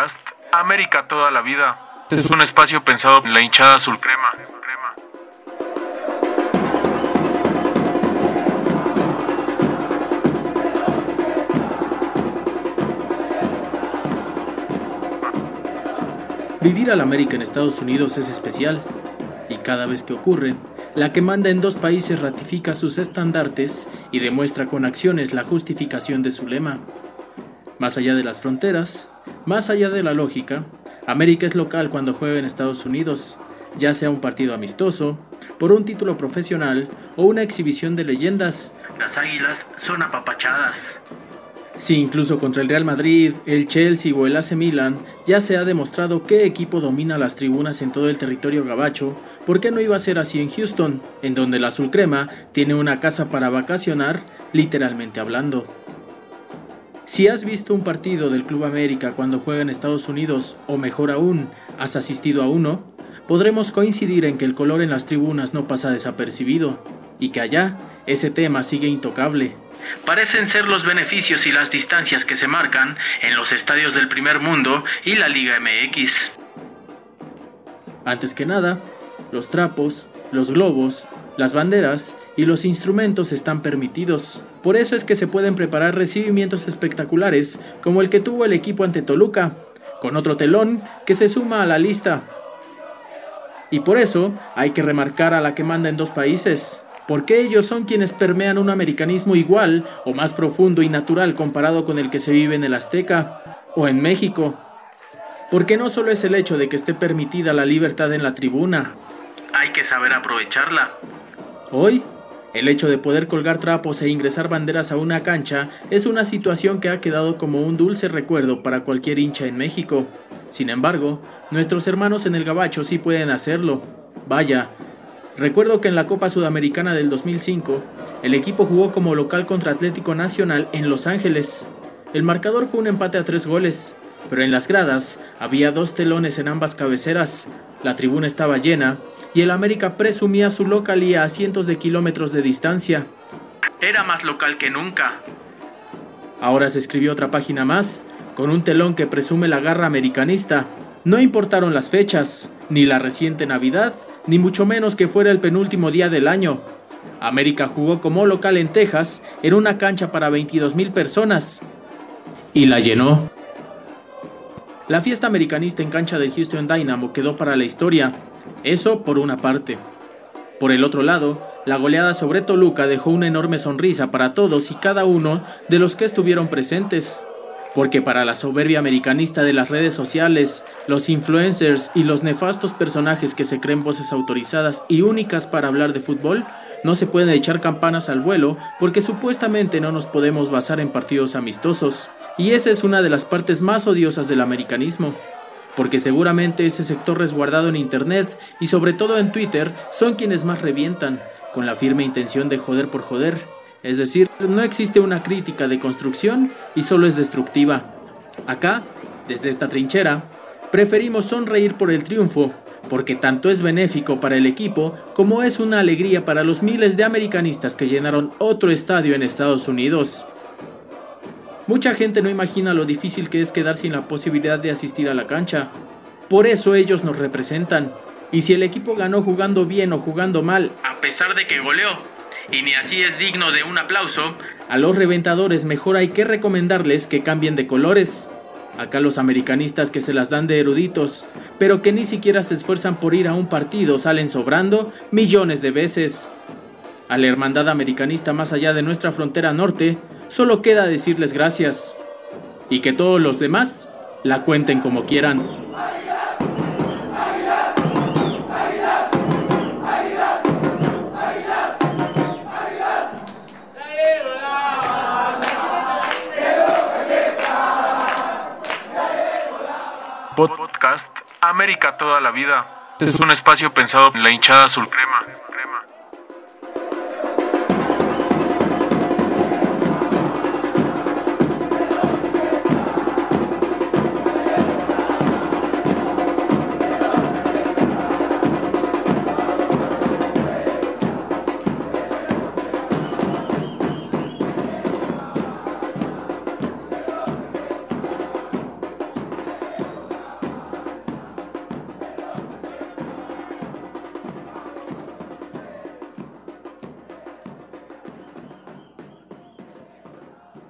Podcast América toda la vida. Es un espacio pensado en la hinchada azul crema. Vivir al América en Estados Unidos es especial, y cada vez que ocurre, la que manda en dos países ratifica sus estandartes y demuestra con acciones la justificación de su lema. Más allá de las fronteras, más allá de la lógica, América es local cuando juega en Estados Unidos, ya sea un partido amistoso, por un título profesional o una exhibición de leyendas. Las águilas son apapachadas. Si incluso contra el Real Madrid, el Chelsea o el AC Milan ya se ha demostrado qué equipo domina las tribunas en todo el territorio gabacho, ¿por qué no iba a ser así en Houston, en donde el azul crema tiene una casa para vacacionar, literalmente hablando? Si has visto un partido del Club América cuando juega en Estados Unidos, o mejor aún, has asistido a uno, podremos coincidir en que el color en las tribunas no pasa desapercibido, y que allá ese tema sigue intocable parecen ser los beneficios y las distancias que se marcan en los estadios del primer mundo y la Liga MX. Antes que nada, los trapos, los globos, las banderas y los instrumentos están permitidos. Por eso es que se pueden preparar recibimientos espectaculares como el que tuvo el equipo ante Toluca, con otro telón que se suma a la lista. Y por eso hay que remarcar a la que manda en dos países, porque ellos son quienes permean un americanismo igual o más profundo y natural comparado con el que se vive en el Azteca o en México. Porque no solo es el hecho de que esté permitida la libertad en la tribuna, hay que saber aprovecharla. Hoy, el hecho de poder colgar trapos e ingresar banderas a una cancha es una situación que ha quedado como un dulce recuerdo para cualquier hincha en México. Sin embargo, nuestros hermanos en el Gabacho sí pueden hacerlo. Vaya, Recuerdo que en la Copa Sudamericana del 2005, el equipo jugó como local contra Atlético Nacional en Los Ángeles. El marcador fue un empate a tres goles, pero en las gradas había dos telones en ambas cabeceras, la tribuna estaba llena y el América presumía su localía a cientos de kilómetros de distancia. Era más local que nunca. Ahora se escribió otra página más, con un telón que presume la garra americanista. No importaron las fechas, ni la reciente Navidad, ni mucho menos que fuera el penúltimo día del año. América jugó como local en Texas en una cancha para 22 mil personas y la llenó. La fiesta americanista en cancha del Houston Dynamo quedó para la historia, eso por una parte. Por el otro lado, la goleada sobre Toluca dejó una enorme sonrisa para todos y cada uno de los que estuvieron presentes porque para la soberbia americanista de las redes sociales, los influencers y los nefastos personajes que se creen voces autorizadas y únicas para hablar de fútbol, no se pueden echar campanas al vuelo porque supuestamente no nos podemos basar en partidos amistosos. Y esa es una de las partes más odiosas del americanismo. Porque seguramente ese sector resguardado en Internet y sobre todo en Twitter son quienes más revientan, con la firme intención de joder por joder es decir, no existe una crítica de construcción y solo es destructiva. Acá, desde esta trinchera, preferimos sonreír por el triunfo, porque tanto es benéfico para el equipo como es una alegría para los miles de americanistas que llenaron otro estadio en Estados Unidos. Mucha gente no imagina lo difícil que es quedar sin la posibilidad de asistir a la cancha. Por eso ellos nos representan. Y si el equipo ganó jugando bien o jugando mal, a pesar de que goleó, y ni así es digno de un aplauso, a los reventadores mejor hay que recomendarles que cambien de colores. Acá los americanistas que se las dan de eruditos, pero que ni siquiera se esfuerzan por ir a un partido salen sobrando millones de veces. A la hermandad americanista más allá de nuestra frontera norte, solo queda decirles gracias. Y que todos los demás la cuenten como quieran. Podcast América toda la vida. Es un espacio pensado en la hinchada azul crema.